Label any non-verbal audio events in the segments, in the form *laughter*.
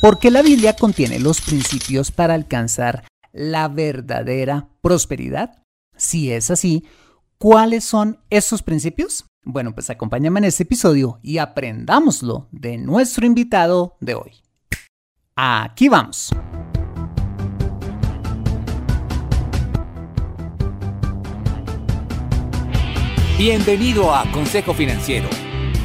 porque la Biblia contiene los principios para alcanzar la verdadera prosperidad. Si es así, ¿cuáles son esos principios? Bueno, pues acompáñame en este episodio y aprendámoslo de nuestro invitado de hoy. Aquí vamos. Bienvenido a Consejo Financiero,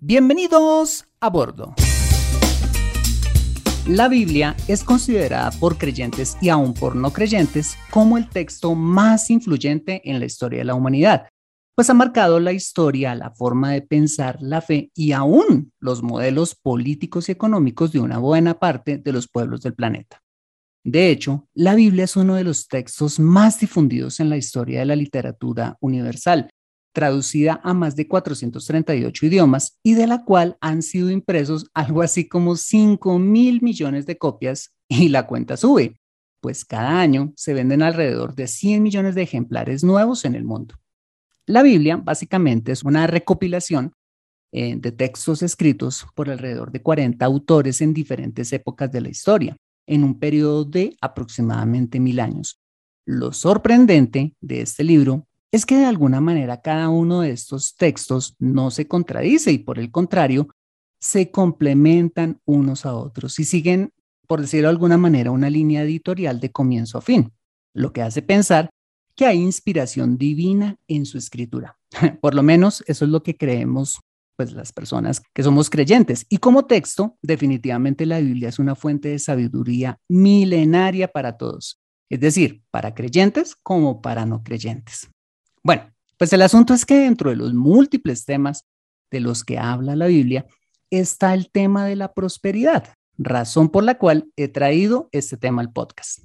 Bienvenidos a bordo. La Biblia es considerada por creyentes y aún por no creyentes como el texto más influyente en la historia de la humanidad, pues ha marcado la historia, la forma de pensar, la fe y aún los modelos políticos y económicos de una buena parte de los pueblos del planeta. De hecho, la Biblia es uno de los textos más difundidos en la historia de la literatura universal traducida a más de 438 idiomas y de la cual han sido impresos *laughs* algo así como 5 mil millones de copias y la cuenta sube, pues cada año se venden alrededor de 100 millones de ejemplares nuevos en el mundo. La Biblia básicamente es una recopilación eh, de textos escritos por alrededor de 40 autores en diferentes épocas de la historia, en un periodo de aproximadamente mil años. Lo sorprendente de este libro es que de alguna manera cada uno de estos textos no se contradice y por el contrario, se complementan unos a otros y siguen, por decirlo de alguna manera, una línea editorial de comienzo a fin, lo que hace pensar que hay inspiración divina en su escritura. *laughs* por lo menos eso es lo que creemos pues las personas que somos creyentes. Y como texto, definitivamente la Biblia es una fuente de sabiduría milenaria para todos, es decir, para creyentes como para no creyentes. Bueno, pues el asunto es que dentro de los múltiples temas de los que habla la Biblia está el tema de la prosperidad, razón por la cual he traído este tema al podcast.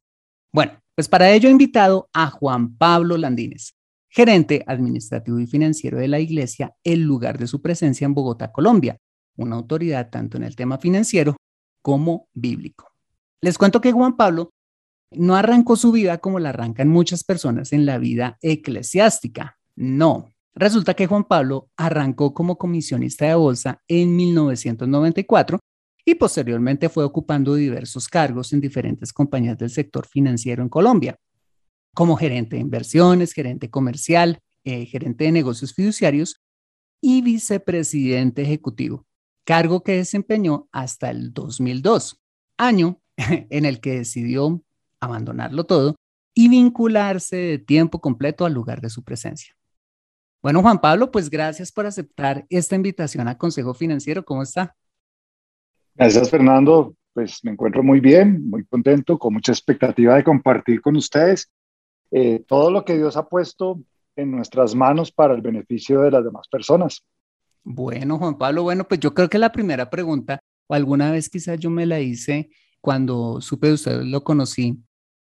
Bueno, pues para ello he invitado a Juan Pablo Landines, gerente administrativo y financiero de la iglesia, el lugar de su presencia en Bogotá, Colombia, una autoridad tanto en el tema financiero como bíblico. Les cuento que Juan Pablo no arrancó su vida como la arrancan muchas personas en la vida eclesiástica. No. Resulta que Juan Pablo arrancó como comisionista de bolsa en 1994 y posteriormente fue ocupando diversos cargos en diferentes compañías del sector financiero en Colombia, como gerente de inversiones, gerente comercial, eh, gerente de negocios fiduciarios y vicepresidente ejecutivo, cargo que desempeñó hasta el 2002, año *laughs* en el que decidió abandonarlo todo y vincularse de tiempo completo al lugar de su presencia. Bueno, Juan Pablo, pues gracias por aceptar esta invitación a Consejo Financiero. ¿Cómo está? Gracias, Fernando. Pues me encuentro muy bien, muy contento, con mucha expectativa de compartir con ustedes eh, todo lo que Dios ha puesto en nuestras manos para el beneficio de las demás personas. Bueno, Juan Pablo, bueno, pues yo creo que la primera pregunta, o alguna vez quizás yo me la hice cuando supe de usted, lo conocí,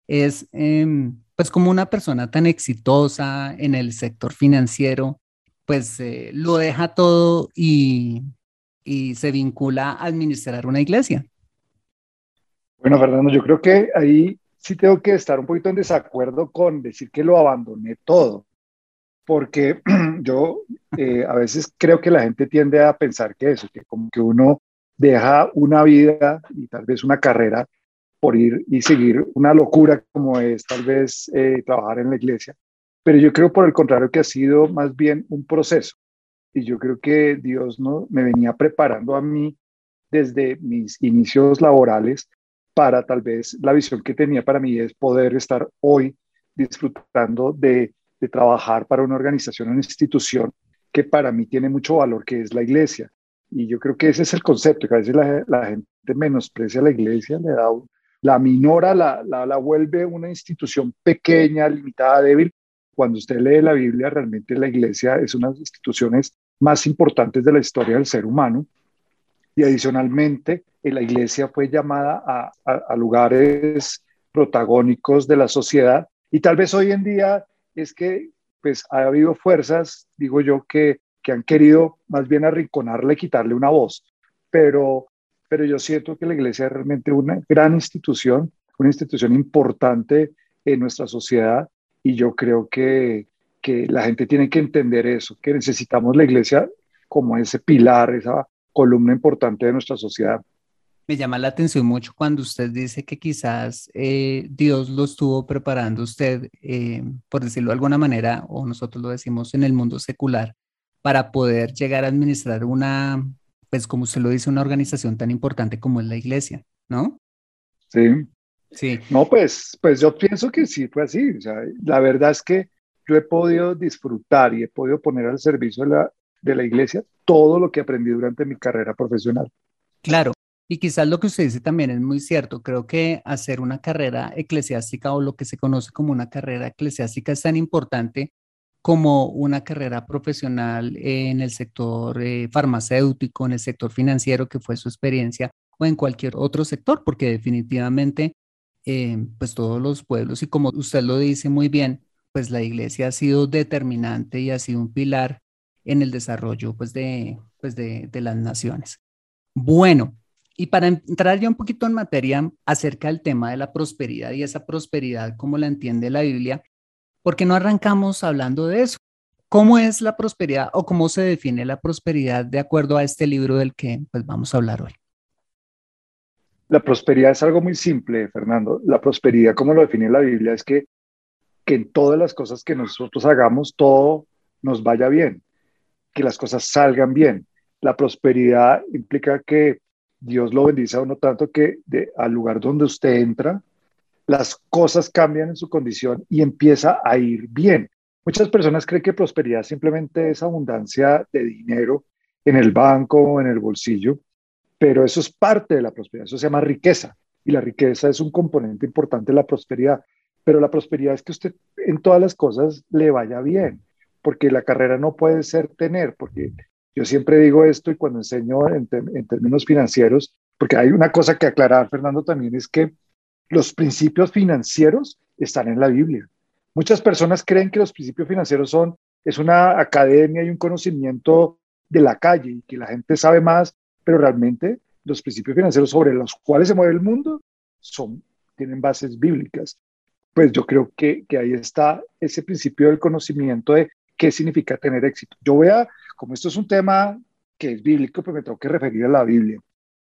es em, pues como una persona tan exitosa en el sector financiero, pues eh, lo deja todo y, y se vincula a administrar una iglesia. Bueno, Fernando, yo creo que ahí sí tengo que estar un poquito en desacuerdo con decir que lo abandoné todo, porque *clears throat* yo eh, a veces creo que la gente tiende a pensar que eso, que como que uno deja una vida y tal vez una carrera por ir y seguir una locura como es tal vez eh, trabajar en la iglesia. Pero yo creo por el contrario que ha sido más bien un proceso. Y yo creo que Dios no me venía preparando a mí desde mis inicios laborales para tal vez la visión que tenía para mí es poder estar hoy disfrutando de, de trabajar para una organización, una institución que para mí tiene mucho valor, que es la iglesia. Y yo creo que ese es el concepto, que a veces la, la gente menosprecia a la iglesia, le da, la minora, la, la, la vuelve una institución pequeña, limitada, débil. Cuando usted lee la Biblia, realmente la iglesia es una de las instituciones más importantes de la historia del ser humano. Y adicionalmente, la iglesia fue llamada a, lugares protagónicos de la sociedad y tal vez hoy en día es que pues ha habido fuerzas, digo yo, que, que han querido más bien arrinconarle, quitarle una voz, pero, pero yo siento que la iglesia es realmente una gran institución, una institución importante en nuestra sociedad y yo creo que, que la gente tiene que entender eso, que necesitamos la iglesia como ese pilar, esa columna importante de nuestra sociedad. Me llama la atención mucho cuando usted dice que quizás eh, Dios lo estuvo preparando usted, eh, por decirlo de alguna manera, o nosotros lo decimos en el mundo secular, para poder llegar a administrar una, pues como usted lo dice, una organización tan importante como es la iglesia, ¿no? Sí. Sí. No, pues, pues yo pienso que sí fue así. O sea, la verdad es que yo he podido disfrutar y he podido poner al servicio de la, de la iglesia todo lo que aprendí durante mi carrera profesional. Claro, y quizás lo que usted dice también es muy cierto. Creo que hacer una carrera eclesiástica o lo que se conoce como una carrera eclesiástica es tan importante como una carrera profesional en el sector eh, farmacéutico, en el sector financiero, que fue su experiencia, o en cualquier otro sector, porque definitivamente, eh, pues todos los pueblos, y como usted lo dice muy bien, pues la iglesia ha sido determinante y ha sido un pilar en el desarrollo pues de, pues de, de las naciones. Bueno, y para entrar ya un poquito en materia acerca del tema de la prosperidad y esa prosperidad como la entiende la Biblia, ¿por qué no arrancamos hablando de eso? ¿Cómo es la prosperidad o cómo se define la prosperidad de acuerdo a este libro del que pues, vamos a hablar hoy? La prosperidad es algo muy simple, Fernando. La prosperidad, como lo define la Biblia, es que, que en todas las cosas que nosotros hagamos, todo nos vaya bien, que las cosas salgan bien. La prosperidad implica que Dios lo bendice a uno tanto que de, al lugar donde usted entra, las cosas cambian en su condición y empieza a ir bien. Muchas personas creen que prosperidad simplemente es abundancia de dinero en el banco o en el bolsillo, pero eso es parte de la prosperidad, eso se llama riqueza y la riqueza es un componente importante de la prosperidad, pero la prosperidad es que usted en todas las cosas le vaya bien, porque la carrera no puede ser tener, porque yo siempre digo esto y cuando enseño en, términos financieros, porque hay una cosa que aclarar, Fernando, también es que los principios financieros están en la Biblia. Muchas personas creen que los principios financieros son, es una academia y un conocimiento de la calle y que la gente sabe más, pero realmente los principios financieros sobre los cuales se mueve el mundo son, tienen bases bíblicas. Pues yo creo que, que ahí está ese principio del conocimiento de qué significa tener éxito. Yo voy como esto es un tema que es bíblico, pues me tengo que referir a la Biblia.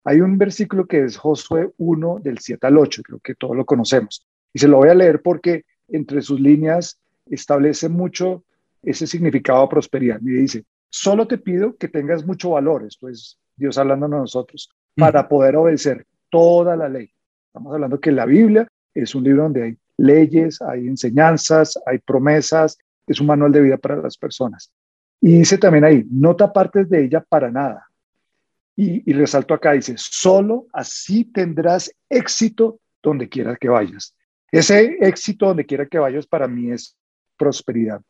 Hay un versículo que es Josué 1 del 7 al 8, creo que todos lo conocemos. Y se lo voy a leer porque entre sus líneas establece mucho ese significado de prosperidad. Y dice, solo te pido que tengas mucho valor, esto es Dios hablando a nosotros, para poder obedecer toda la ley. Estamos hablando que la Biblia es un libro donde hay leyes, hay enseñanzas, hay promesas, es un manual de vida para las personas. Y dice también ahí, no te apartes de ella para nada. Y, resalto acá, dice, solo así tendrás éxito donde quiera que vayas. Ese éxito, donde quiera que vayas, para mí es prosperidad.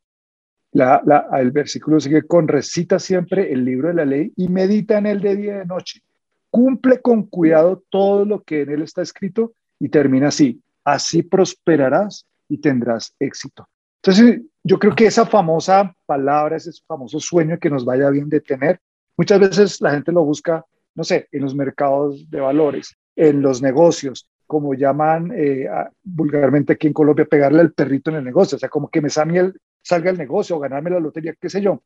La, el versículo sigue con recita siempre el libro de la ley y medita en él de día y de noche. Cumple con cuidado todo lo que en él está escrito y termina así. Así prosperarás y tendrás éxito. Entonces, yo creo que esa famosa palabra, ese famoso sueño que nos vaya bien de tener, muchas veces la gente lo busca, no sé, en los mercados de valores, en los negocios, como llaman eh, vulgarmente aquí en Colombia, pegarle al perrito en el negocio, o sea, como que me salga el, negocio o ganarme la lotería, qué sé yo.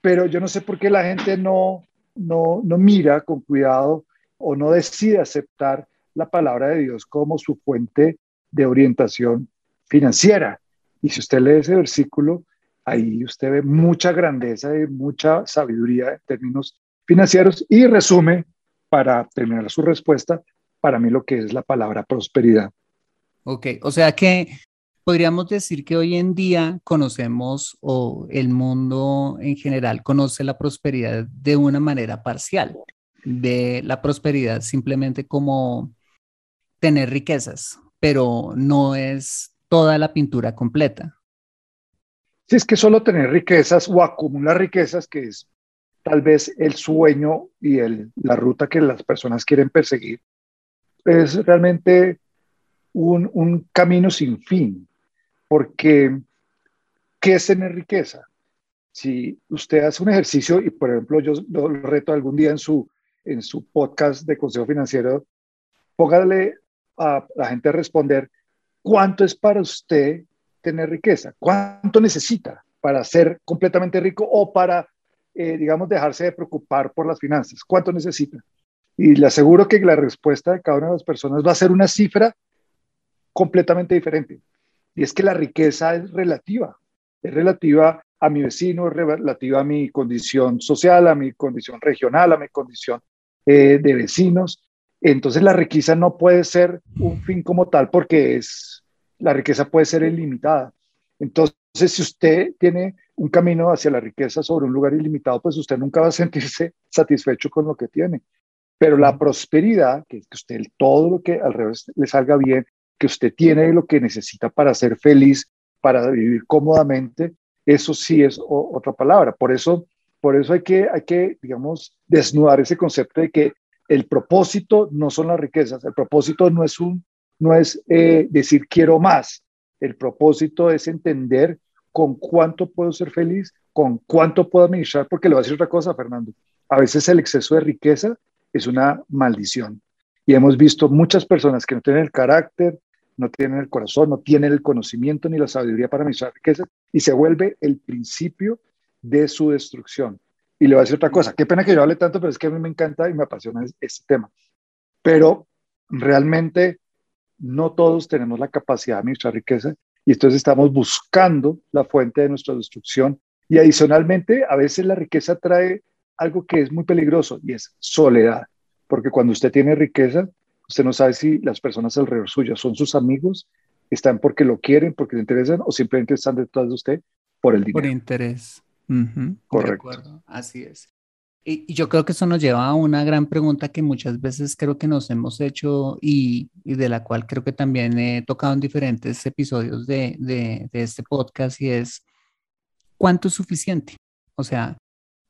Pero yo no sé por qué la gente no, no, no mira con cuidado o no decide aceptar la palabra de Dios como su fuente de orientación financiera. Y si usted lee ese versículo, ahí usted ve mucha grandeza y mucha sabiduría en términos financieros y resume, para terminar su respuesta, para mí lo que es la palabra prosperidad. Ok, o sea que podríamos decir que hoy en día conocemos o el mundo en general conoce la prosperidad de una manera parcial, de la prosperidad simplemente como tener riquezas, pero no es toda la pintura completa. Si es que solo tener riquezas o acumular riquezas, que es tal vez el sueño y la ruta que las personas quieren perseguir, es realmente un, un camino sin fin, porque ¿qué es tener riqueza? Si usted hace un ejercicio y, por ejemplo, yo lo reto algún día en su, en su podcast de consejo financiero, póngale a la gente a responder cuánto es para usted tener riqueza, cuánto necesita para ser completamente rico o para, eh, digamos, dejarse de preocupar por las finanzas, cuánto necesita. Y le aseguro que la respuesta de cada una de las personas va a ser una cifra completamente diferente. Y es que la riqueza es relativa, es relativa a mi vecino, es relativa a mi condición social, a mi condición regional, a mi condición eh, de vecinos. Entonces la riqueza no puede ser un fin como tal porque es, la riqueza puede ser ilimitada. Entonces, si usted tiene un camino hacia la riqueza sobre un lugar ilimitado, pues usted nunca va a *laughs* sentirse satisfecho con lo que tiene. Pero la prosperidad, que, que usted todo lo que alrededor le salga bien, que usted tiene lo que necesita para ser feliz, para vivir cómodamente, eso sí es otra palabra. Por eso, por eso hay que, hay que, digamos, desnudar ese concepto de que el propósito no son las riquezas, el propósito no es, un, no es eh, decir quiero más, el propósito es entender con cuánto puedo ser feliz, con cuánto puedo administrar, porque le voy a decir otra cosa, Fernando. A veces el exceso de riqueza es una maldición. Y hemos visto muchas personas que no tienen el carácter, no tienen el corazón, no tienen el conocimiento ni la sabiduría para administrar riqueza y se vuelve el principio de su destrucción. Y le voy a decir otra cosa, qué pena que yo hable tanto, pero es que a mí me encanta y me apasiona este tema. Pero realmente no todos tenemos la capacidad de administrar riqueza y entonces estamos buscando la fuente de nuestra destrucción. Y adicionalmente, a veces la riqueza trae algo que es muy peligroso y es soledad, porque cuando usted tiene riqueza, usted no sabe si las personas alrededor suya son sus amigos, están porque lo quieren, porque le interesan o simplemente están detrás de usted por el dinero. Por interés. Correcto. Así es. Y, yo creo que eso nos lleva a una gran pregunta que muchas veces creo que nos hemos hecho y, de la cual creo que también he tocado en diferentes episodios de, de este podcast y es, ¿cuánto es suficiente? O sea,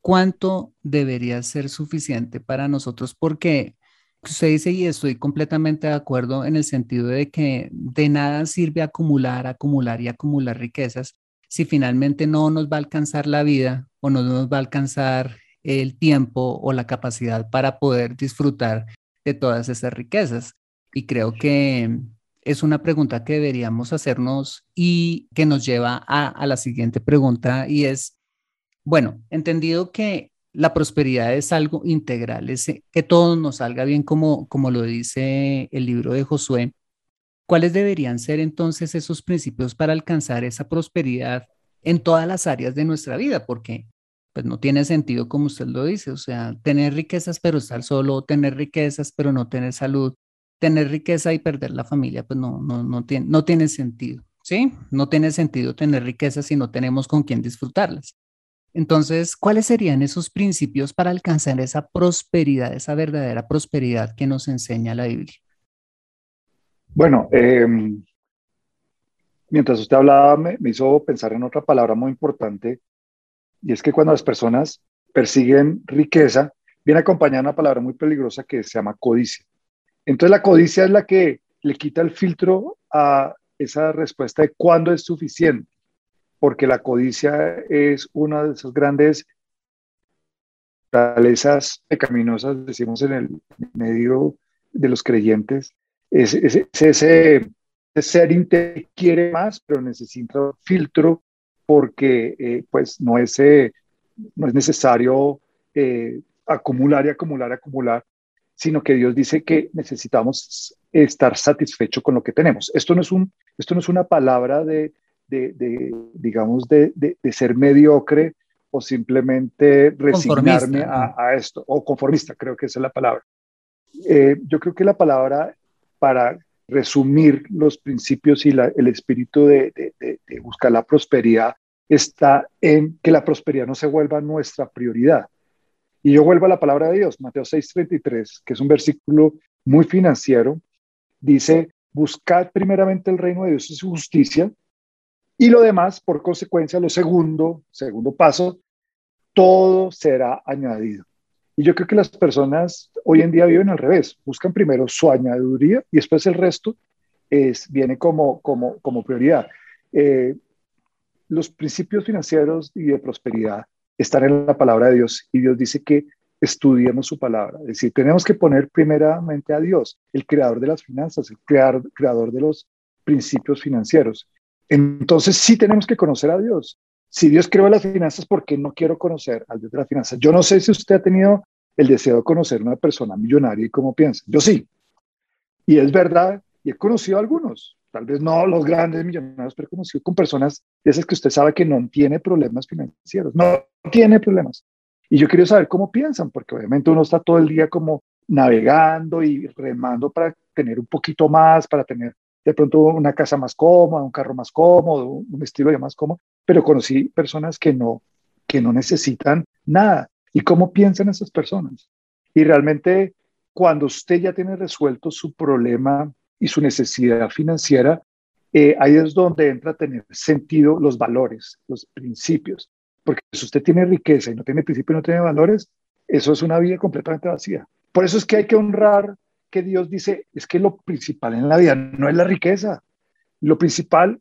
¿cuánto debería ser suficiente para nosotros? Porque usted dice, y estoy completamente de acuerdo en el sentido de que de nada sirve acumular, acumular y acumular riquezas si finalmente no nos va a alcanzar la vida o no nos va a alcanzar el tiempo o la capacidad para poder disfrutar de todas esas riquezas. Y creo que es una pregunta que deberíamos hacernos y que nos lleva a, la siguiente pregunta y es, bueno, entendido que la prosperidad es algo integral, es que todo nos salga bien como, como lo dice el libro de Josué. ¿Cuáles deberían ser entonces esos principios para alcanzar esa prosperidad en todas las áreas de nuestra vida? Porque pues no tiene sentido como usted lo dice, o sea, tener riquezas pero estar solo, tener riquezas pero no tener salud, tener riqueza y perder la familia, pues no, no, no, tiene, no tiene sentido, ¿sí? No tiene sentido tener riquezas si no tenemos con quién disfrutarlas. Entonces, ¿cuáles serían esos principios para alcanzar esa prosperidad, esa verdadera prosperidad que nos enseña la Biblia? Bueno, em, mientras usted hablaba, me, hizo pensar en otra palabra muy importante, y es que cuando las personas persiguen riqueza, viene acompañada una palabra muy peligrosa que se llama codicia. Entonces la codicia es la que le quita el filtro a esa respuesta de cuándo es suficiente, porque la codicia es una de esas grandes fortalezas pecaminosas, decimos en el medio de los creyentes, es, ese, ser que quiere más, pero necesita filtro porque eh, pues no es, eh, no es necesario eh, acumular y acumular, acumular, sino que Dios dice que necesitamos estar satisfecho con lo que tenemos. Esto no es, un, esto no es una palabra de, de, digamos, de, de, ser mediocre o simplemente resignarme a, a, esto, o conformista, creo que esa es la palabra. yo creo que la palabra para resumir los principios y el espíritu de, buscar la prosperidad está en que la prosperidad no se vuelva nuestra prioridad. Y yo vuelvo a la palabra de Dios, Mateo 6:33, que es un versículo muy financiero, dice, buscad primeramente el reino de Dios y su justicia, y lo demás, por consecuencia, lo segundo, segundo paso, todo será añadido. Y yo creo que las personas hoy en día viven al revés, buscan primero su añadiduría y después el resto es, viene como, como, como prioridad. Eh, los principios financieros y de prosperidad están en la palabra de Dios y Dios dice que estudiemos su palabra. Es decir, tenemos que poner primeramente a Dios, el creador de las finanzas, el creador, creador de los principios financieros. Entonces sí tenemos que conocer a Dios si Dios creó las finanzas, ¿por qué no quiero conocer al Dios de las finanzas? Yo no sé si usted ha tenido el deseo de conocer una persona millonaria y cómo piensa. Yo sí. Y es verdad, y he conocido a algunos, tal vez no los grandes millonarios, pero he conocido con personas de esas que usted sabe que no tiene problemas financieros, no tiene problemas. Y yo quiero saber cómo piensan, porque obviamente uno está todo el día como navegando y remando para tener un poquito más, para tener de pronto una casa más cómoda, un carro más cómodo, un estilo de más cómodo, pero conocí personas que no, que no necesitan nada. ¿Y cómo piensan esas personas? Y realmente cuando usted ya tiene resuelto su problema y su necesidad financiera, eh, ahí es donde entra a tener sentido los valores, los principios. Porque si usted tiene riqueza y no tiene principios y no tiene valores, eso es una vida completamente vacía. Por eso es que hay que honrar que Dios dice, es que lo principal en la vida no es la riqueza. Lo principal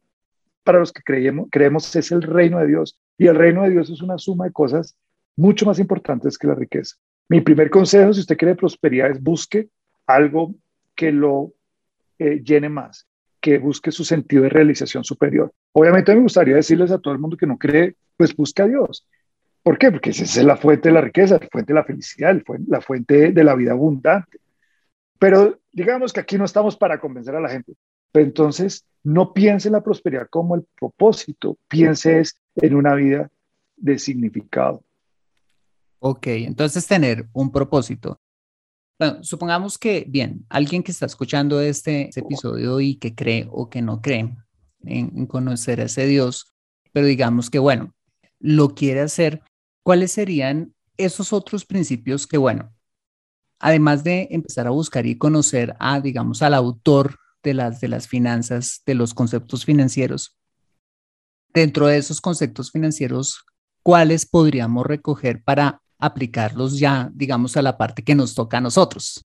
para los que creemos, es el reino de Dios. Y el reino de Dios es una suma de cosas mucho más importantes que la riqueza. Mi primer consejo, si usted quiere prosperidad, es busque algo que lo eh, llene más, que busque su sentido de realización superior. Obviamente me gustaría decirles a todo el mundo que no cree, pues busca a Dios. ¿Por qué? Porque esa es la fuente de la riqueza, la fuente de la felicidad, la fuente de la vida abundante. Pero digamos que aquí no estamos para convencer a la gente. Pero entonces no piense en la prosperidad como el propósito, piense en una vida de significado. Ok, entonces tener un propósito. Bueno, supongamos que, bien, alguien que está escuchando este, este episodio y que cree o que no cree en, en conocer a ese Dios, pero digamos que, bueno, lo quiere hacer, ¿cuáles serían esos otros principios que, bueno, además de empezar a buscar y conocer a, digamos, al autor de las, de las finanzas, de los conceptos financieros, dentro de esos conceptos financieros, ¿cuáles podríamos recoger para aplicarlos ya, digamos, a la parte que nos toca a nosotros?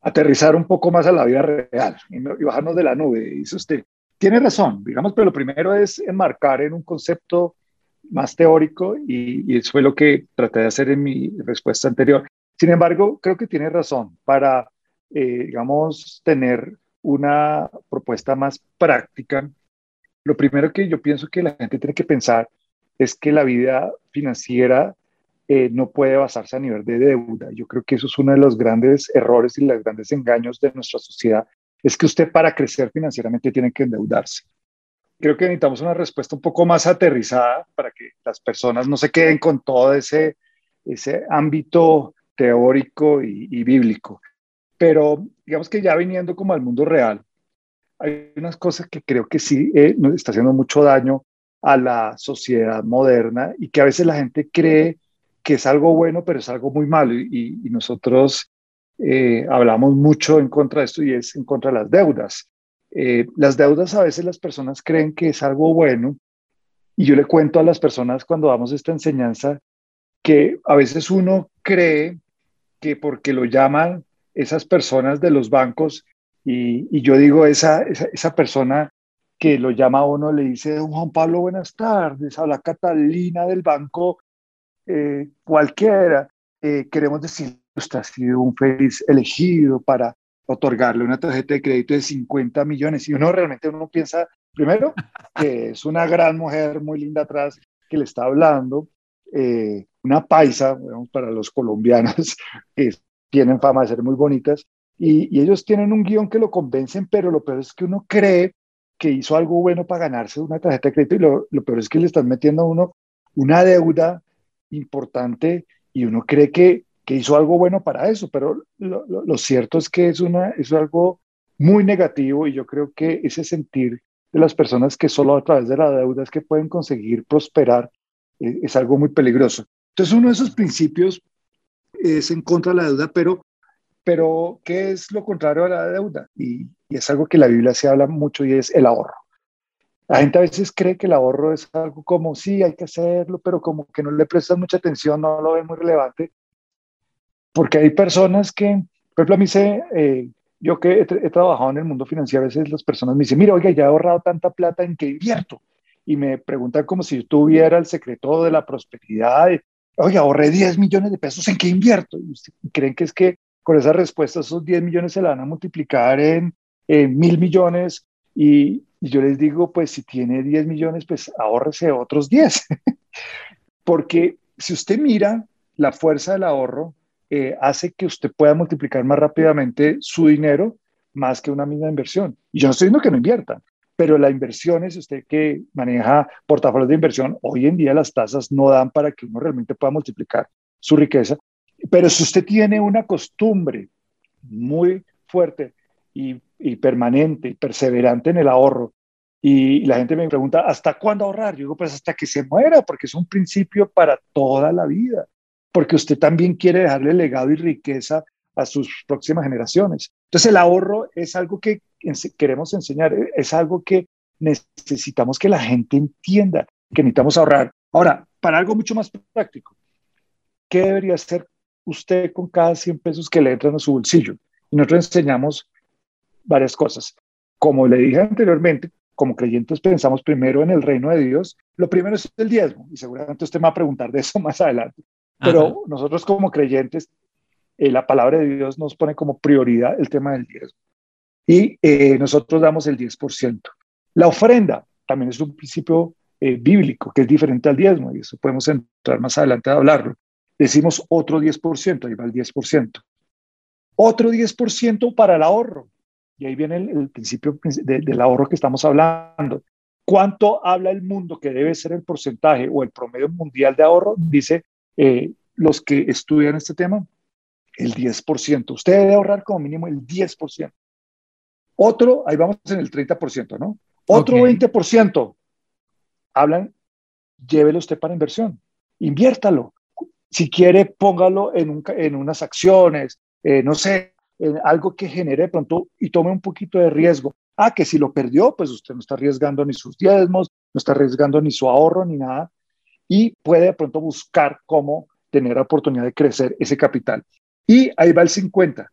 Aterrizar un poco más a la vida real y, bajarnos de la nube, dice usted. Tiene razón, digamos, pero lo primero es enmarcar en un concepto más teórico y, y eso fue lo que traté de hacer en mi respuesta anterior. Sin embargo, creo que tiene razón para, eh, digamos, tener una propuesta más práctica. Lo primero que yo pienso que la gente tiene que pensar es que la vida financiera eh, no puede basarse a nivel de deuda. Yo creo que eso es uno de los grandes errores y los grandes engaños de nuestra sociedad. Es que usted para crecer financieramente tiene que endeudarse. Creo que necesitamos una respuesta un poco más aterrizada para que las personas no se queden con todo ese, ese ámbito teórico y, bíblico. Pero digamos que ya viniendo como al mundo real, hay unas cosas que creo que sí eh, nos está haciendo mucho daño a la sociedad moderna y que a veces la gente cree que es algo bueno, pero es algo muy malo. Y, nosotros eh, hablamos mucho en contra de esto y es en contra de las deudas. Eh, las deudas a veces las personas creen que es algo bueno y yo le cuento a las personas cuando damos esta enseñanza que a veces uno cree que porque lo llaman esas personas de los bancos y, yo digo, esa, esa, persona que lo llama a uno le dice, Juan Pablo, buenas tardes, habla Catalina del banco eh, cualquiera. Eh, queremos decir, usted ha sido un feliz elegido para otorgarle una tarjeta de crédito de 50 millones. Y uno realmente uno piensa, primero, que es una gran mujer muy linda atrás que le está hablando, eh, una paisa, para los colombianos *laughs* que tienen fama de ser muy bonitas, y, ellos tienen un guion que lo convencen, pero lo peor es que uno cree que hizo algo bueno para ganarse una tarjeta de crédito y lo, lo peor es que le están metiendo a uno una deuda importante y uno cree que, que hizo algo bueno para eso, pero lo, lo, cierto es que es, una, es algo muy negativo y yo creo que ese sentir de las personas que solo a través de la deuda es que pueden conseguir prosperar eh, es algo muy peligroso. Entonces uno de esos principios es en contra de la deuda, pero pero, ¿qué es lo contrario a la deuda? Y, es algo que la Biblia se habla mucho y es el ahorro. La gente a veces cree que el ahorro es algo como, sí, hay que hacerlo, pero como que no le prestan mucha atención, no lo ven muy relevante. Porque hay personas que, por ejemplo, a mí se, eh, yo que he, trabajado en el mundo financiero, a veces las personas me dicen, mira, oiga, ya he ahorrado tanta plata, ¿en qué invierto? Y me preguntan como si yo tuviera el secreto de la prosperidad. Oiga, ahorré 10 millones de pesos, ¿en qué invierto? Y creen que es que con esa respuesta esos 10 millones se la van a multiplicar en, mil millones y, yo les digo, pues si tiene 10 millones, pues ahórrese otros 10. *laughs* Porque si usted mira la fuerza del ahorro, eh, hace que usted pueda multiplicar más rápidamente su dinero más que una misma inversión. Y yo no estoy diciendo que no inviertan, pero la inversión es usted que maneja portafolios de inversión, hoy en día las tasas no dan para que uno realmente pueda multiplicar su riqueza. Pero si usted tiene una costumbre muy fuerte y, permanente y perseverante en el ahorro, y la gente me pregunta, ¿hasta cuándo ahorrar? Yo digo, pues hasta que se muera, porque es un principio para toda la vida, porque usted también quiere dejarle legado y riqueza a sus próximas generaciones. Entonces el ahorro es algo que queremos enseñar, es algo que necesitamos que la gente entienda, que necesitamos ahorrar. Ahora, para algo mucho más práctico, ¿qué debería ser usted con cada 100 pesos que le entran a su bolsillo. Y nosotros enseñamos varias cosas. Como le dije anteriormente, como creyentes pensamos primero en el reino de Dios. Lo primero es el diezmo, y seguramente usted me va a preguntar de eso *laughs* más adelante. Pero nosotros como creyentes, eh, la palabra de Dios nos pone como prioridad el tema del diezmo. Y eh, nosotros damos el 10%. La ofrenda también es un principio eh, bíblico que es diferente al diezmo, y eso podemos entrar más adelante a hablarlo decimos otro 10%, ahí va el 10%. Otro 10% para el ahorro. Y ahí viene el, principio del ahorro que estamos hablando. ¿Cuánto habla el mundo que debe ser el porcentaje o el promedio mundial de ahorro? Dice eh, los que estudian este tema, el 10%. Usted debe ahorrar como mínimo el 10%. Otro, ahí vamos en el 30%, ¿no? Otro 20%. Hablan, llévelo usted para inversión, inviértalo. Si quiere, póngalo en, en unas acciones, eh, no sé, en algo que genere de pronto y tome un poquito de riesgo. Ah, que si lo perdió, pues usted no está arriesgando ni sus diezmos, no está arriesgando ni su ahorro ni nada. Y puede de pronto buscar cómo tener la oportunidad de crecer ese capital. Y ahí va el 50.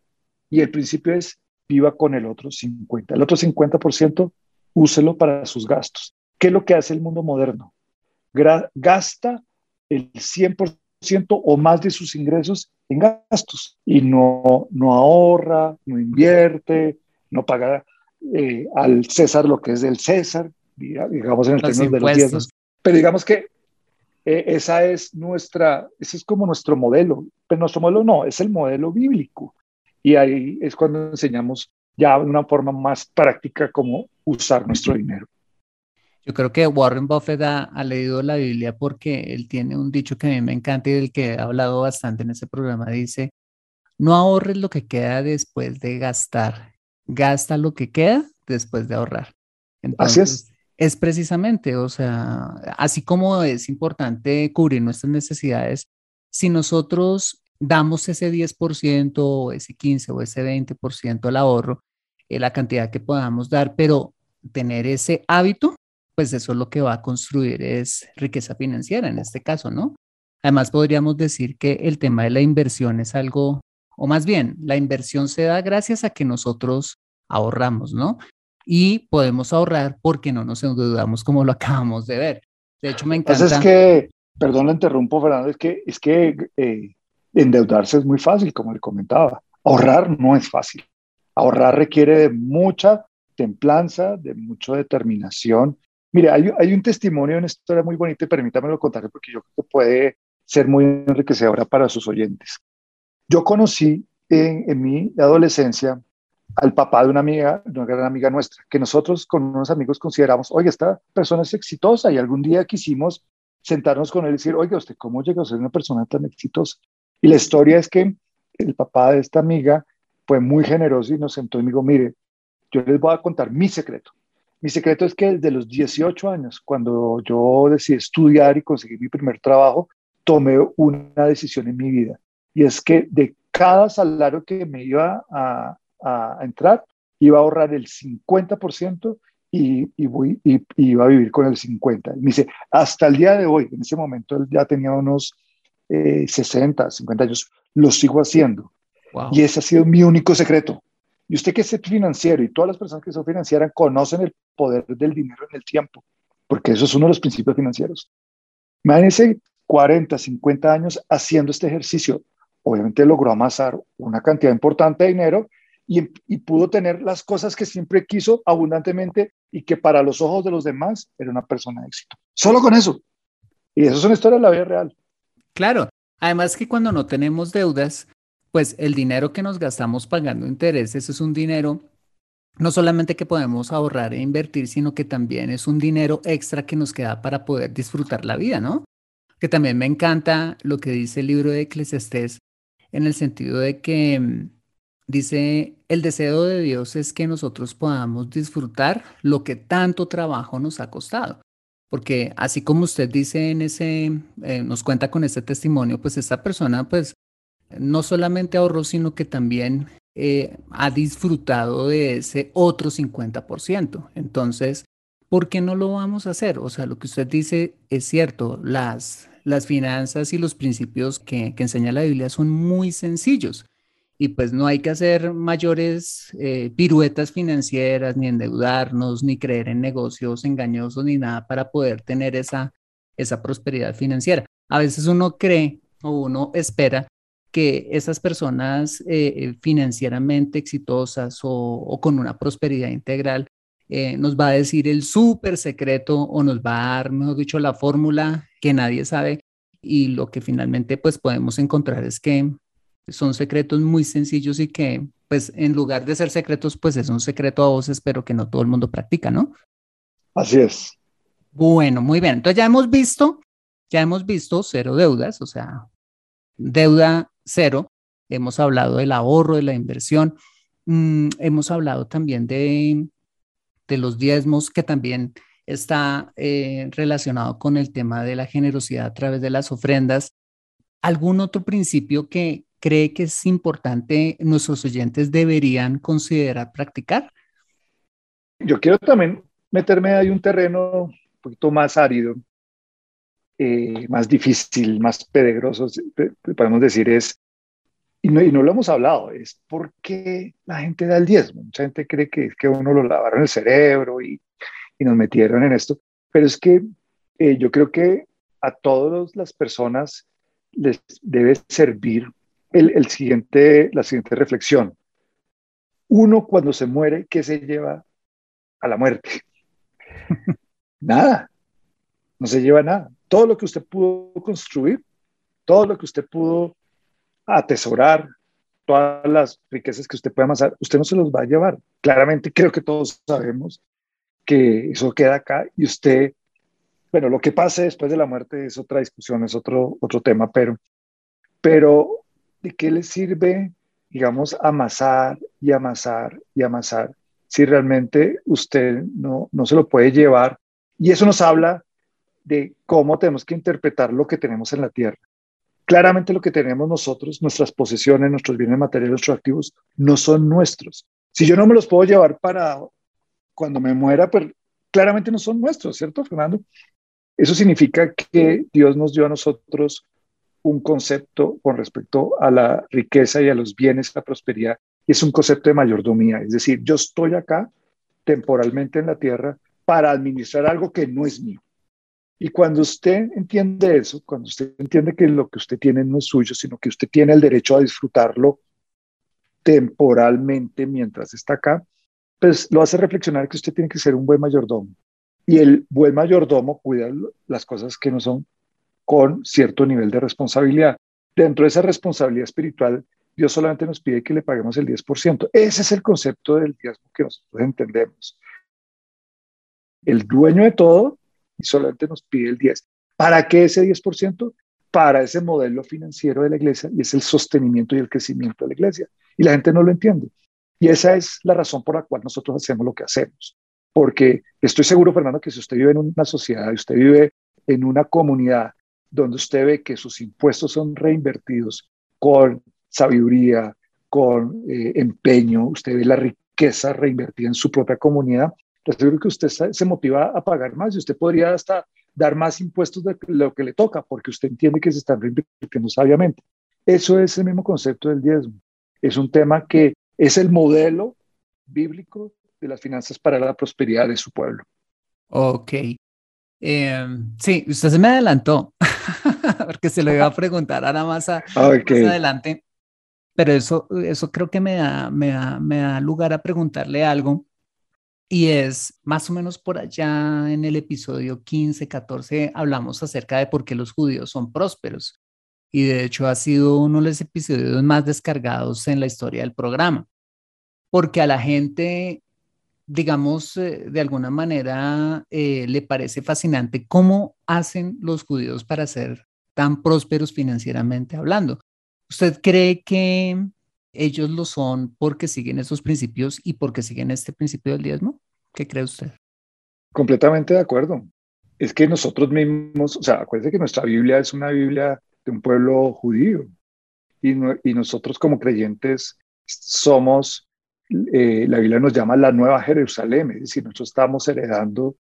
Y el principio es viva con el otro 50. El otro 50% úselo para sus gastos. ¿Qué es lo que hace el mundo moderno? gasta el 100% o más de sus ingresos en gastos y no, no ahorra, no invierte, no paga eh, al César lo que es del César, digamos en el términos de los diezmos. Pero digamos que eh, esa es nuestra, ese es como nuestro modelo, pero nuestro modelo no, es el modelo bíblico. Y ahí es cuando enseñamos ya una forma más práctica cómo usar nuestro dinero. Yo creo que Warren Buffett ha, leído la Biblia porque él tiene un dicho que a mí me encanta y del que he hablado bastante en ese programa. Dice, no ahorres lo que queda después de gastar, gasta lo que queda después de ahorrar. así es. Es precisamente, o sea, así como es importante cubrir nuestras necesidades, si nosotros damos ese 10% o ese 15 o ese 20% al ahorro, eh, la cantidad que podamos dar, pero tener ese hábito, pues eso es lo que va a construir es riqueza financiera en este caso, ¿no? Además, podríamos decir que el tema de la inversión es algo, o más bien, la inversión se da gracias a que nosotros ahorramos, ¿no? Y podemos ahorrar porque no nos endeudamos como lo *laughs* acabamos de ver. De hecho, me encanta. es que, perdón, le interrumpo, Fernando, es que, es que eh, endeudarse es muy fácil, como le comentaba. Ahorrar no es fácil. Ahorrar requiere de mucha templanza, de mucha determinación. Mire, hay, hay un testimonio, una historia muy bonita y permítamelo contar porque yo creo que puede ser muy enriquecedora para sus oyentes. Yo conocí en, en mi adolescencia al papá de una amiga, de una gran amiga nuestra, que nosotros con unos amigos consideramos, oye, esta persona es exitosa y algún día quisimos sentarnos con él y decir, oye, ¿usted cómo llegó a ser una persona tan exitosa? Y la historia es que el papá de esta amiga fue muy generoso y nos sentó y me dijo, mire, yo les voy a contar mi secreto. Mi secreto es que desde los 18 años, cuando yo decidí estudiar y conseguir mi primer trabajo, tomé una decisión en mi vida. Y es que de cada salario que me iba a, a, entrar, iba a ahorrar el 50% y, y, iba a vivir con el 50%. Y me dice, hasta el día de hoy, en ese momento él ya tenía unos 60, eh, 50 años, lo sigo haciendo. Y ese ha sido mi único secreto. Y usted que es financiero y todas las personas que son financieras conocen el poder del dinero en el tiempo, porque eso es uno de los principios financieros. Imagínense 40, 50 años haciendo este ejercicio. Obviamente logró amasar una cantidad importante de dinero y, pudo tener las cosas que siempre quiso abundantemente y que para los ojos de los demás era una persona de éxito. Solo con eso. Y eso es una historia de la vida real. Claro. Además que cuando no tenemos deudas, pues el dinero que nos gastamos pagando intereses es un dinero no solamente que podemos ahorrar e invertir, sino que también es un dinero extra que nos queda para poder disfrutar la vida, ¿no? Que también me encanta lo que dice el libro de Eclesiastés en el sentido de que mm, Dice, el deseo de Dios es que nosotros podamos disfrutar lo que tanto trabajo nos ha costado. Porque así como usted dice en ese, eh, nos cuenta con este testimonio, pues esta persona pues no solamente ahorró, sino que también eh, ha disfrutado de ese otro 50%. Entonces, ¿por qué no lo vamos a hacer? O sea, lo que usted dice es cierto, las, las finanzas y los principios que, que enseña la Biblia son muy sencillos y pues no hay que hacer mayores eh, piruetas financieras, ni endeudarnos, ni creer en negocios engañosos, ni nada para poder tener esa, esa prosperidad financiera. A veces uno cree o uno espera que esas personas eh, financieramente exitosas o, con una prosperidad integral eh, nos va a decir el súper secreto o nos va a dar, mejor dicho, la fórmula que nadie sabe y lo que finalmente pues podemos encontrar es que son secretos muy sencillos y que, pues, en lugar de ser secretos, pues es un secreto a voces, pero que no todo el mundo practica, ¿no? Así es. Bueno, muy bien. Entonces ya hemos visto, ya hemos visto cero deudas, o sea, deuda cero. Hemos hablado del ahorro, de la inversión. Mm, hemos hablado también de, de los diezmos, que también está eh, relacionado con el tema de la generosidad a través de las ofrendas. ¿Algún otro principio que, cree que es importante nuestros oyentes deberían considerar practicar? Yo quiero también meterme ahí un terreno un poquito más árido, eh, más difícil, más peligroso, podemos decir, es, y no, y no lo hemos hablado, es por qué la gente da el diezmo. Mucha gente cree que es que uno lo lavaron el cerebro y, y nos metieron en esto, pero es que eh, yo creo que a todas las personas les debe servir el, siguiente, la siguiente reflexión. Uno cuando se muere, ¿qué se lleva a la muerte? *laughs* nada, no se lleva nada. Todo lo que usted pudo construir, todo lo que usted pudo atesorar, todas las riquezas que usted puede amasar, usted no se los va a llevar. Claramente creo que todos sabemos que eso queda acá y usted, bueno, lo que pase después de la muerte es otra discusión, es otro, otro tema, pero, pero ¿de qué le sirve, digamos, amasar y amasar y amasar si realmente usted no, no se lo puede llevar? Y eso nos habla de cómo tenemos que interpretar lo que tenemos en la tierra. Claramente lo que tenemos nosotros, nuestras posesiones, nuestros bienes materiales, nuestros activos, no son nuestros, Si yo no me los puedo llevar para cuando me muera, pues claramente no son nuestros, ¿cierto, Fernando? Eso significa que Dios nos dio a nosotros un concepto con respecto a la riqueza y a los bienes, la prosperidad, y es un concepto de mayordomía. Es decir, yo estoy acá temporalmente en la tierra para administrar algo que no es mío. Y cuando usted entiende eso, cuando usted entiende que lo que usted tiene no es suyo, sino que usted tiene el derecho a disfrutarlo temporalmente mientras está acá, pues lo hace reflexionar que usted tiene que ser un buen mayordomo. Y el buen mayordomo cuida las cosas que no son con cierto nivel de responsabilidad. Dentro de esa responsabilidad espiritual, Dios solamente nos pide que le paguemos el 10%. Ese es el concepto del diezmo que nosotros entendemos. El dueño de todo y solamente nos pide el 10%. ¿Para qué ese 10%? Para ese modelo financiero de la iglesia y es el sostenimiento y el crecimiento de la iglesia. Y la gente no lo entiende. Y esa es la razón por la cual nosotros hacemos lo que hacemos. Porque estoy seguro, Fernando, que si usted vive en una sociedad, usted vive en una comunidad donde usted ve que sus impuestos son reinvertidos con sabiduría, con eh, empeño, usted ve la riqueza reinvertida en su propia comunidad, pues seguro que usted se motiva a pagar más y usted podría hasta dar más impuestos de lo que le toca, porque usted entiende que se están reinvirtiendo sabiamente. Eso es el mismo concepto del diezmo. Es un tema que es el modelo bíblico de las finanzas para la prosperidad de su pueblo. Ok. Em, sí, usted se me adelantó, *laughs* porque se lo iba a preguntar ahora más, a, *laughs* más adelante, pero eso, eso creo que me da, me, da, me da lugar a preguntarle algo, y es más o menos por allá en el episodio 15, 14, hablamos acerca de por qué los judíos son prósperos, y de hecho ha sido uno de los episodios más descargados en la historia del programa, porque a la gente digamos, eh, de alguna manera eh, le parece fascinante cómo hacen los judíos para ser tan prósperos financieramente hablando. ¿Usted cree que ellos lo son porque siguen esos principios y porque siguen este principio del diezmo? ¿Qué cree usted? Completamente de acuerdo. Es que nosotros mismos, o sea, acuérdense que nuestra Biblia es una Biblia de un pueblo judío y, y nosotros como creyentes somos eh, la Biblia nos llama la nueva Jerusalén, es decir, nosotros estamos heredando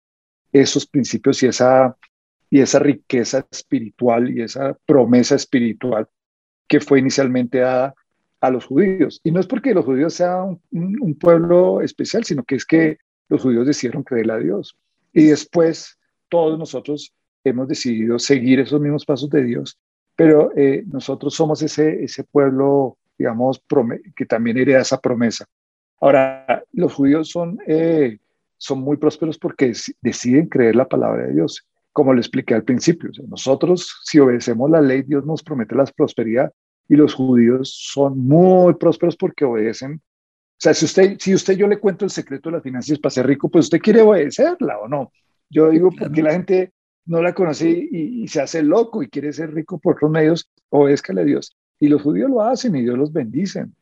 esos principios y esa, y esa riqueza espiritual y esa promesa espiritual que fue inicialmente dada a los judíos. Y no es porque los judíos sean un, pueblo especial, sino que es que los judíos decidieron creer a Dios. Y después todos nosotros hemos decidido seguir esos mismos pasos de Dios, pero eh, nosotros somos ese, ese pueblo, digamos, que también hereda esa promesa. Ahora, los judíos son, eh, son muy prósperos porque deciden creer la palabra de Dios. Como le expliqué al principio, nosotros si obedecemos la ley, Dios nos promete la prosperidad y los judíos son muy prósperos porque obedecen. O sea, si usted, si usted yo le cuento el secreto de las finanzas para ser rico, pues usted quiere obedecerla o no. Yo digo, porque la gente no la conoce y, y, se hace loco y quiere ser rico por otros medios, obedezcale a Dios. Y los judíos lo hacen y Dios los bendicen.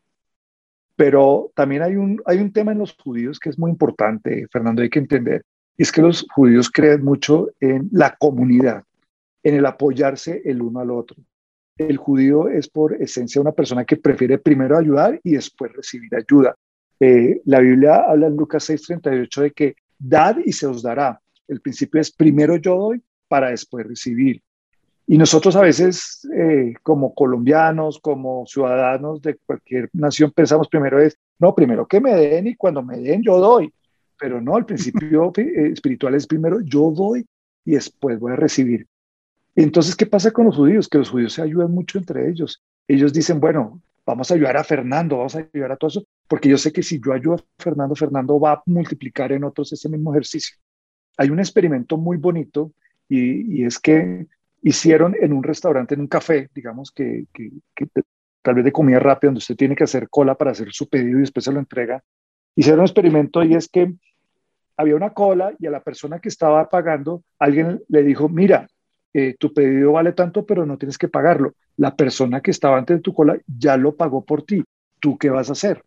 Pero también hay un, hay un tema en los judíos que es muy importante, Fernando, hay que entender, y es que los judíos creen mucho en la comunidad, en el apoyarse el uno al otro. El judío es por esencia una persona que prefiere primero ayudar y después recibir ayuda. Eh, la Biblia habla en Lucas 6:38 de que dad y se os dará. El principio es primero yo doy para después recibir. Y nosotros a veces, eh, como colombianos, como ciudadanos de cualquier nación, pensamos primero es, no, primero que me den y cuando me den yo doy. Pero no, el principio *laughs* eh, espiritual es primero yo doy y después voy a recibir. Entonces, ¿qué pasa con los judíos? Que los judíos se ayudan mucho entre ellos. Ellos dicen, bueno, vamos a ayudar a Fernando, vamos a ayudar a todos, eso, porque yo sé que si yo ayudo a Fernando, Fernando va a multiplicar en otros ese mismo ejercicio. Hay un experimento muy bonito y, y es que hicieron en un restaurante, en un café, digamos que, tal vez de comida rápida, donde usted tiene que hacer cola para hacer su pedido y después se lo entrega, hicieron un experimento y es que había una cola y a la persona que estaba pagando, alguien le dijo, mira, eh, tu pedido vale tanto, pero no tienes que pagarlo. La persona que estaba antes de tu cola ya lo pagó por ti. ¿Tú qué vas a hacer?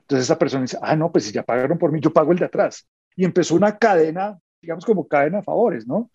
Entonces esa persona dice, ah, no, pues si ya pagaron por mí, yo pago el de atrás. Y empezó una cadena, digamos como cadena de favores, ¿no?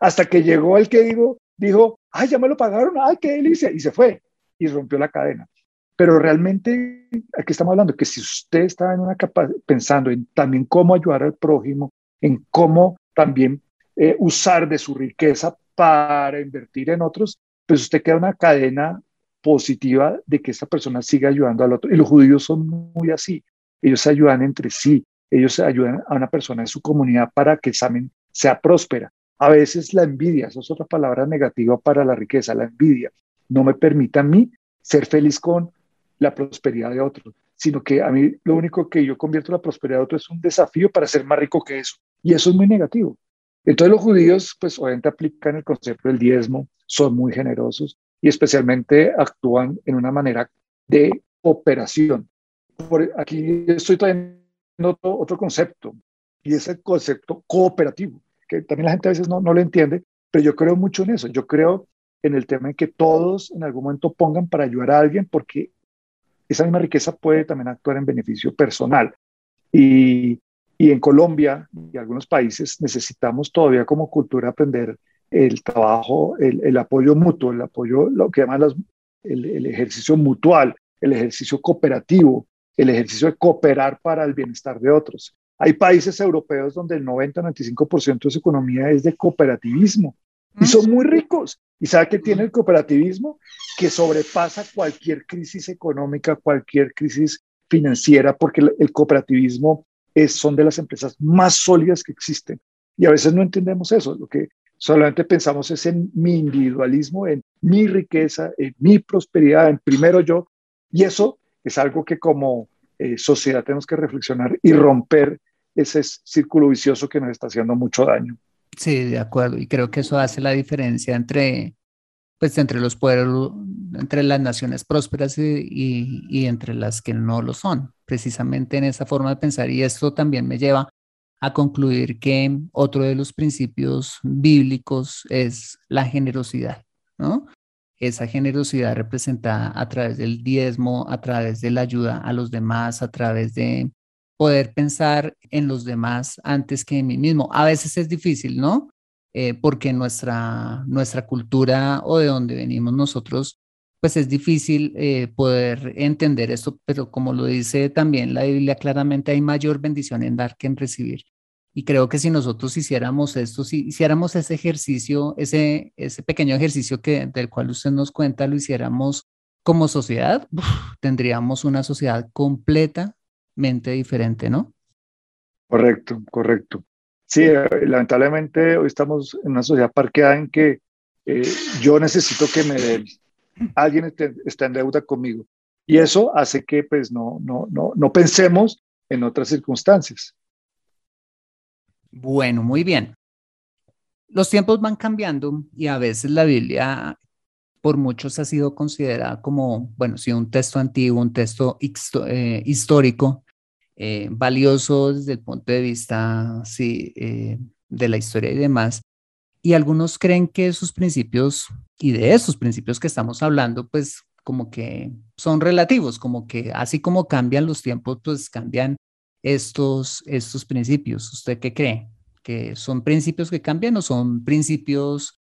Hasta que llegó el que digo, dijo, ay, ya me lo pagaron, ay, qué delicia, y se fue y rompió la cadena. Pero realmente, aquí estamos hablando que si usted está en una capa pensando en también cómo ayudar al prójimo, en cómo también eh, usar de su riqueza para invertir en otros, pues usted queda una cadena positiva de que esa persona siga ayudando al otro. Y los judíos son muy así. Ellos se ayudan entre sí. Ellos ayudan a una persona en su comunidad para que examen sea próspera. A veces la envidia, eso es otra palabra negativa para la riqueza, la envidia, no me permite a mí ser feliz con la prosperidad de otros, sino que a mí lo único que yo convierto la prosperidad de otros es un desafío para ser más rico que eso. Y eso es muy negativo. Entonces los judíos, pues obviamente aplican el concepto del diezmo, son muy generosos y especialmente actúan en una manera de operación. Por aquí estoy trayendo otro, otro concepto y es el concepto cooperativo, también la gente a veces no, no lo entiende, pero yo creo mucho en eso. Yo creo en el tema en que todos en algún momento pongan para ayudar a alguien porque esa misma riqueza puede también actuar en beneficio personal. Y, y en Colombia y algunos países necesitamos todavía como cultura aprender el trabajo, el, el apoyo mutuo, el apoyo, lo que llaman las, el, el, ejercicio mutual, el ejercicio cooperativo, el ejercicio de cooperar para el bienestar de otros. Hay países europeos donde el 90-95% de su economía es de cooperativismo y son muy ricos. ¿Y sabe qué tiene el cooperativismo? Que sobrepasa cualquier crisis económica, cualquier crisis financiera, porque el cooperativismo es, son de las empresas más sólidas que existen. Y a veces no entendemos eso. Lo que solamente pensamos es en mi individualismo, en mi riqueza, en mi prosperidad, en primero yo. Y eso es algo que como eh, sociedad tenemos que reflexionar y romper ese círculo vicioso que nos está haciendo mucho daño. Sí, de acuerdo. Y creo que eso hace la diferencia entre, pues, entre los pueblos, entre las naciones prósperas y, y, y, entre las que no lo son, precisamente en esa forma de pensar. Y esto también me lleva a concluir que otro de los principios bíblicos es la generosidad, ¿no? Esa generosidad representada a través del diezmo, a través de la ayuda a los demás, a través de poder pensar en los demás antes que en mí mismo. A veces es difícil, ¿no? Eh, porque nuestra, nuestra cultura o de donde venimos nosotros, pues es difícil eh, poder entender esto, pero como lo dice también la Biblia claramente, hay mayor bendición en dar que en recibir. Y creo que si nosotros hiciéramos esto, si hiciéramos ese ejercicio, ese, ese pequeño ejercicio que, del cual usted nos cuenta, lo hiciéramos como sociedad, uf, tendríamos una sociedad completa mente diferente, ¿no? Correcto, correcto. Sí, eh, lamentablemente hoy estamos en una sociedad parqueada en que eh, yo necesito que me den, alguien esté, está en deuda conmigo. Y eso hace que pues no, no, no, no pensemos en otras circunstancias. Bueno, muy bien. Los tiempos van cambiando y a veces la Biblia por muchos ha sido considerada como, bueno, sí, un texto antiguo, un texto eh, histórico, eh, valioso desde el punto de vista, sí, eh, de la historia y demás. Y algunos creen que esos principios y de esos principios que estamos hablando, pues como que son relativos, como que así como cambian los tiempos, pues cambian estos, estos principios. ¿Usted qué cree? ¿Que son principios que cambian o son principios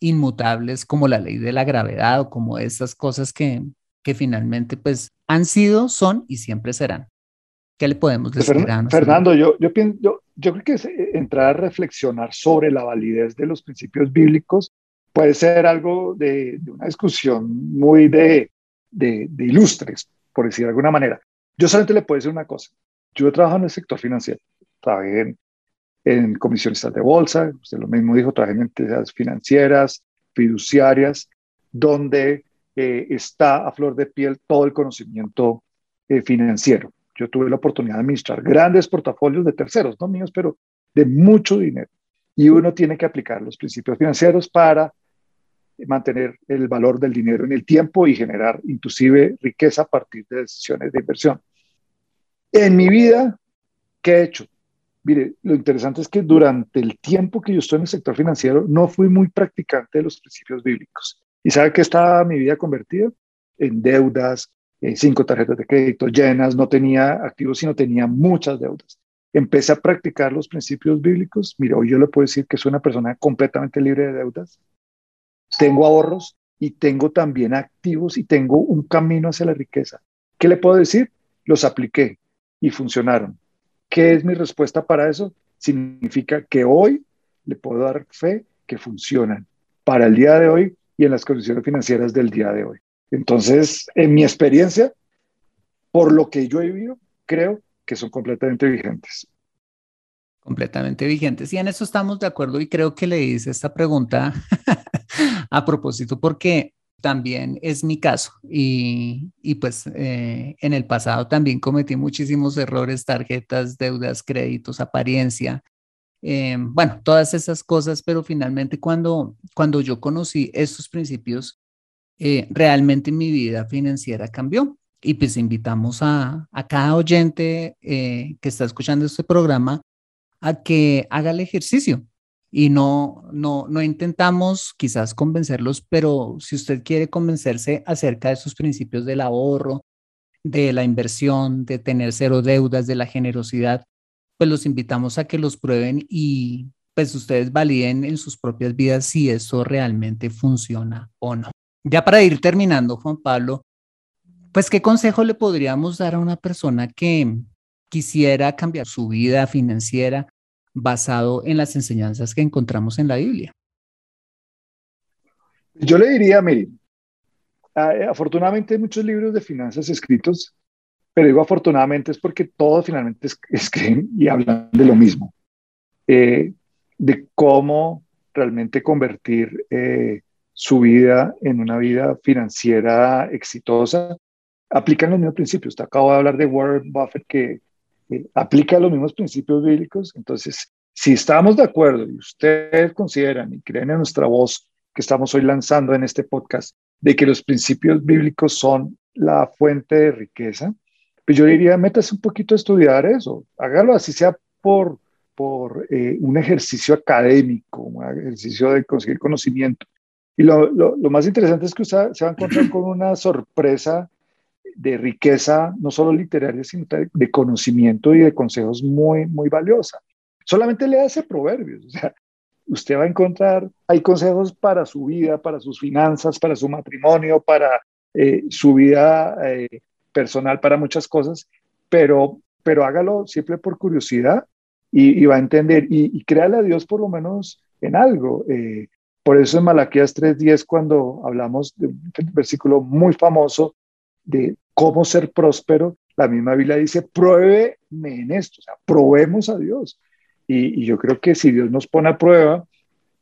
inmutables como la ley de la gravedad o como esas cosas que, que finalmente pues han sido, son y siempre serán. ¿Qué le podemos decir a Fernando, yo, yo, yo, yo creo que eh, entrar a reflexionar sobre la validez de los principios bíblicos puede ser algo de, de una discusión muy de, de, de, ilustres, por decir de alguna manera. Yo solamente le puedo decir una cosa. Yo he trabajado en el sector financiero, trabajé en, en comisionistas de bolsa, usted lo mismo dijo, trabajan en entidades financieras, fiduciarias, donde eh, está a flor de piel todo el conocimiento eh, financiero. Yo tuve la oportunidad de administrar grandes portafolios de terceros, no míos, pero de mucho dinero. Y uno tiene que aplicar los principios financieros para mantener el valor del dinero en el tiempo y generar inclusive riqueza a partir de decisiones de inversión. En mi vida, ¿qué he hecho? Mire, lo interesante es que durante el tiempo que yo estoy en el sector financiero no fui muy practicante de los principios bíblicos. ¿Y sabe qué estaba mi vida convertida? En deudas, en cinco tarjetas de crédito llenas, no tenía activos, sino tenía muchas deudas. Empecé a practicar los principios bíblicos. Mira, hoy yo le puedo decir que soy una persona completamente libre de deudas. Tengo ahorros y tengo también activos y tengo un camino hacia la riqueza. ¿Qué le puedo decir? Los apliqué y funcionaron. ¿Qué es mi respuesta para eso? Significa que hoy le puedo dar fe que funcionan para el día de hoy y en las condiciones financieras del día de hoy. Entonces, en mi experiencia, por lo que yo he vivido, creo que son completamente vigentes. Completamente vigentes. Y en eso estamos de acuerdo y creo que le hice esta pregunta *laughs* a propósito porque también es mi caso y, pues eh, en el pasado también cometí muchísimos errores, tarjetas, deudas, créditos, apariencia, eh, bueno, todas esas cosas, pero finalmente cuando, cuando yo conocí estos principios, eh, realmente mi vida financiera cambió. Y pues invitamos a, a cada oyente que está escuchando este programa a que haga el ejercicio y no, no, no intentamos quizás convencerlos, pero si usted quiere convencerse acerca de sus principios del ahorro, de la inversión, de tener cero deudas, de la generosidad, pues los invitamos a que los prueben y pues ustedes validen en sus propias vidas si eso realmente funciona o no. Ya para ir terminando, Juan Pablo, pues qué consejo le podríamos dar a una persona que quisiera cambiar su vida financiera basado en las enseñanzas que encontramos en la Biblia? Yo le diría, mire, afortunadamente hay muchos libros de finanzas escritos, pero digo afortunadamente es porque todos finalmente *laughs* escriben y hablan de lo mismo, eh, de cómo realmente convertir eh, su vida en una vida financiera exitosa. Aplican los mismos principios. Te acabo de hablar de Warren Buffett que aplica los mismos principios bíblicos. Entonces, si estamos de acuerdo y ustedes consideran y creen en nuestra voz que estamos hoy lanzando en este podcast, de que los principios bíblicos son la fuente de riqueza, pues yo diría, métase un poquito a estudiar eso, hágalo así sea por, por eh, un ejercicio académico, un ejercicio de conseguir conocimiento. Y lo, lo, lo más interesante es que usted se va a encontrar con una sorpresa de riqueza, no solo literaria, sino de conocimiento y de consejos muy, muy valiosa. Solamente le hace proverbios, o sea, usted va a encontrar, hay consejos para su vida, para sus finanzas, para su matrimonio, para eh, su vida eh, personal, para muchas cosas, pero, pero hágalo siempre por curiosidad y, va a entender y, créale a Dios por lo menos en algo. Eh, por eso en Malaquías 3.10, cuando hablamos de un versículo muy famoso de cómo ser próspero, la misma Biblia dice, pruébeme en esto, o sea, probemos a Dios. Y, yo creo que si Dios nos pone a prueba,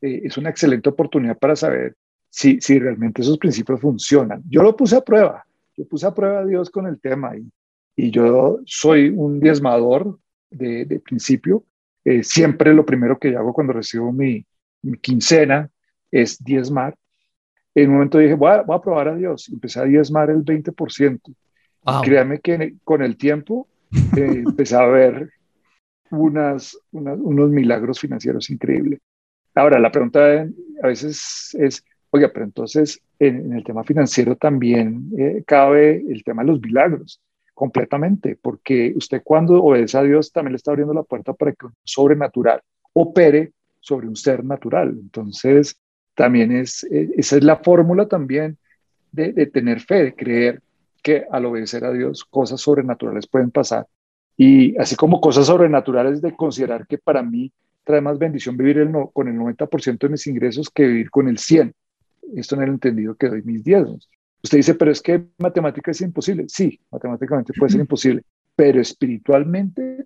eh, es una excelente oportunidad para saber si, si realmente esos principios funcionan. Yo lo puse a prueba, yo puse a prueba a Dios con el tema y, y yo soy un diezmador de, de principio. Eh, siempre lo primero que yo hago cuando recibo mi, mi quincena es diezmar en un momento dije, voy a, voy a probar a Dios. Empecé a diezmar el 20%. Créame que con el tiempo eh, *laughs* empecé a ver unas, unos milagros financieros increíbles. Ahora, la pregunta a veces es, oiga, pero entonces en, el tema financiero también eh, cabe el tema de los milagros completamente, porque usted cuando obedece a Dios también le está abriendo la puerta para que un sobrenatural opere sobre un ser natural. Entonces, también es, eh, esa es la fórmula también de, tener fe, de creer que al obedecer a Dios cosas sobrenaturales pueden pasar. Y así como cosas sobrenaturales de considerar que para mí trae más bendición vivir el con el 90% de mis ingresos que vivir con el 100%. Esto en el entendido que doy mis diezmos. Usted dice, pero es que matemática es imposible. Sí, matemáticamente puede ser imposible, pero espiritualmente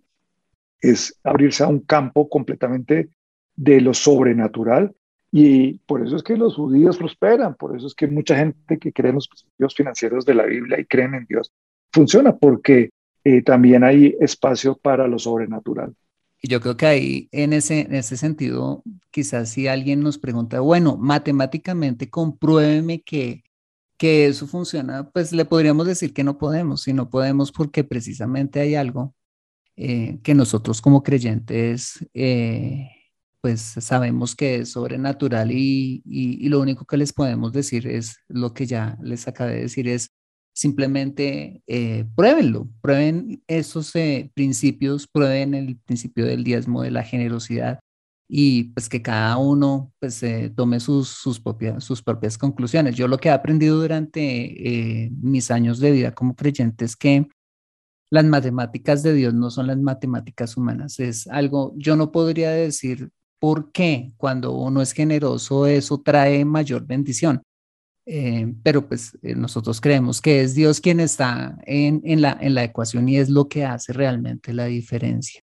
es abrirse a un campo completamente de lo sobrenatural y por eso es que los judíos prosperan, por eso es que mucha gente que cree en los principios financieros de la Biblia y creen en Dios funciona, porque eh, también hay espacio para lo sobrenatural. Y yo creo que ahí, en ese, en ese sentido, quizás si alguien nos pregunta, bueno, matemáticamente compruébeme que, que eso funciona, pues le podríamos decir que no podemos, y no podemos porque precisamente hay algo eh, que nosotros como creyentes eh, pues sabemos que es sobrenatural y, y, lo único que les podemos decir es lo que ya les acabé de decir, es simplemente eh, pruébenlo, prueben esos eh, principios, prueben el principio del diezmo, de la generosidad y pues que cada uno pues eh, tome sus, sus, propias, sus propias conclusiones. Yo lo que he aprendido durante eh, mis años de vida como creyente es que las matemáticas de Dios no son las matemáticas humanas, es algo, yo no podría decir por qué cuando uno es generoso eso trae mayor bendición. Eh, pero pues nosotros creemos que es Dios quien está en, en, la, en la ecuación y es lo que hace realmente la diferencia.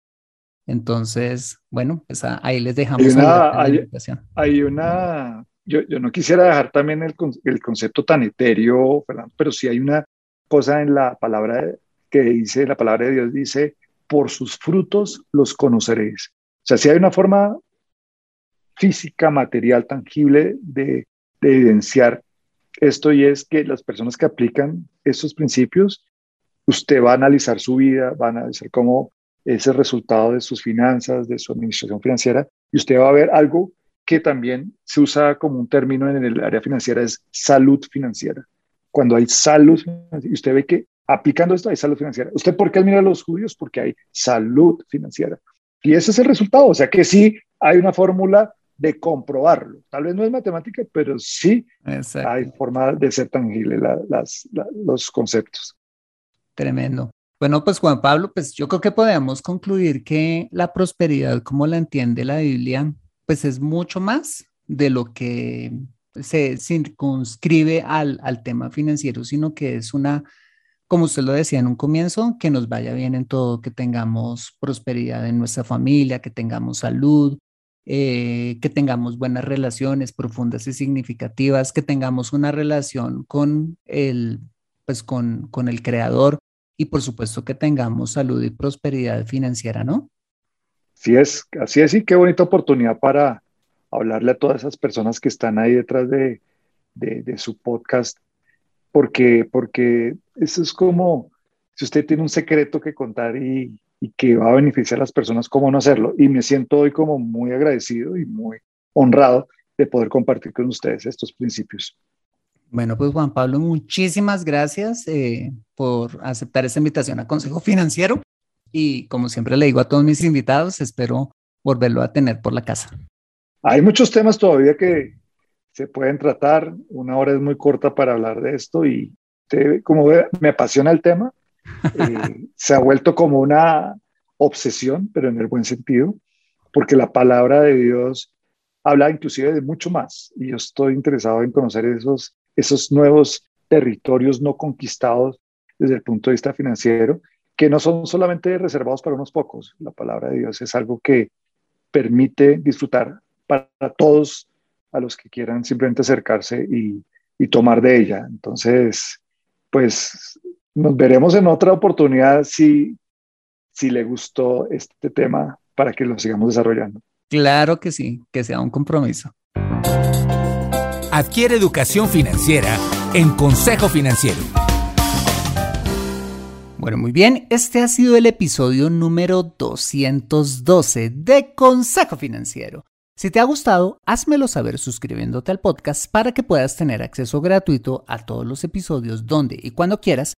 Entonces, bueno, pues ahí les dejamos hay una, hay, una yo, yo, no quisiera dejar también el, el, concepto tan etéreo, pero sí hay una cosa en la palabra que dice, la palabra de Dios dice, por sus frutos los conoceréis. O sea, si hay una forma física, material, tangible de, de evidenciar esto y es que las personas que aplican estos principios, usted va a analizar su vida, va a analizar cómo es el resultado de sus finanzas, de su administración financiera, y usted va a ver algo que también se usa como un término en el área financiera, es salud financiera. Cuando hay salud, y usted ve que aplicando esto hay salud financiera. ¿Usted por qué admira a los judíos? Porque hay salud financiera. Y ese es el resultado. O sea que sí hay una fórmula de comprobarlo. Tal vez no es matemática, pero sí hay forma de ser tangible los conceptos. Tremendo. Bueno, pues Juan Pablo, pues yo creo que podemos concluir que la prosperidad como la entiende la Biblia, pues es mucho más de lo que se circunscribe al, al tema financiero, sino que es una, como usted lo decía en un comienzo, que nos vaya bien en todo, que tengamos prosperidad en nuestra familia, que tengamos salud, eh, que tengamos buenas relaciones profundas y significativas, que tengamos una relación con el, pues con, con el creador y por supuesto que tengamos salud y prosperidad financiera, ¿no? Así es, así es, y qué bonita oportunidad para hablarle a todas esas personas que están ahí detrás de, de, su podcast, porque, porque eso es como si usted tiene un secreto que contar y, y que va a beneficiar a las personas, ¿cómo no hacerlo? Y me siento hoy como muy agradecido y muy honrado de poder compartir con ustedes estos principios. Bueno, pues Juan Pablo, muchísimas gracias eh, por aceptar esta invitación a Consejo Financiero y como siempre le digo a todos mis invitados, espero volverlo a tener por la casa. Hay muchos temas todavía que se pueden tratar, una hora es muy corta para hablar de esto y como ve, me apasiona el tema, eh, se ha vuelto como una obsesión, pero en el buen sentido, porque la palabra de Dios habla inclusive de mucho más y yo estoy interesado en conocer esos esos nuevos territorios no conquistados desde el punto de vista financiero, que no son solamente reservados para unos pocos. La palabra de Dios es algo que permite disfrutar para todos a los que quieran simplemente acercarse y, tomar de ella. Entonces, pues nos veremos en otra oportunidad si, si le gustó este tema para que lo sigamos desarrollando. Claro que sí, que sea un compromiso. Adquiere educación financiera en Consejo Financiero. Bueno, muy bien, este ha sido el episodio número 212 de Consejo Financiero. Si te ha gustado, házmelo saber suscribiéndote al podcast para que puedas tener acceso gratuito a todos los episodios donde y cuando quieras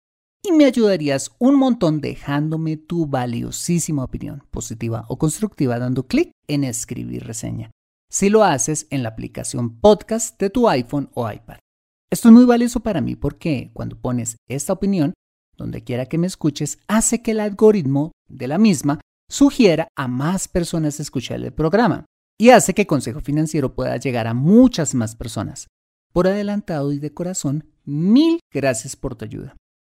y me ayudarías un montón dejándome tu valiosísima opinión, positiva o constructiva, dando clic en escribir reseña si lo haces en la aplicación podcast de tu iPhone o iPad. Esto es muy valioso para mí porque cuando pones esta opinión, donde quiera que me escuches, hace que el algoritmo de la misma sugiera a más personas escuchar el programa y hace que Consejo Financiero pueda llegar a muchas más personas. Por adelantado y de corazón, mil gracias por tu ayuda.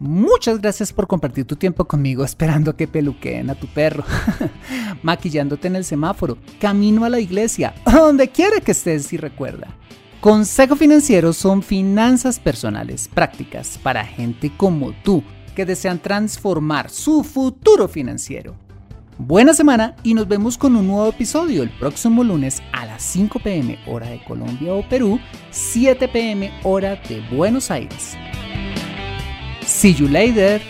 Muchas gracias por compartir tu tiempo conmigo esperando que peluqueen a tu perro, *laughs* maquillándote en el semáforo, camino a la iglesia, donde quiera que estés y recuerda. Consejo Financiero son finanzas personales prácticas para gente como tú que desean transformar su futuro financiero. Buena semana y nos vemos con un nuevo episodio el próximo lunes a las 5 pm hora de Colombia o Perú, 7 pm hora de Buenos Aires. See you later.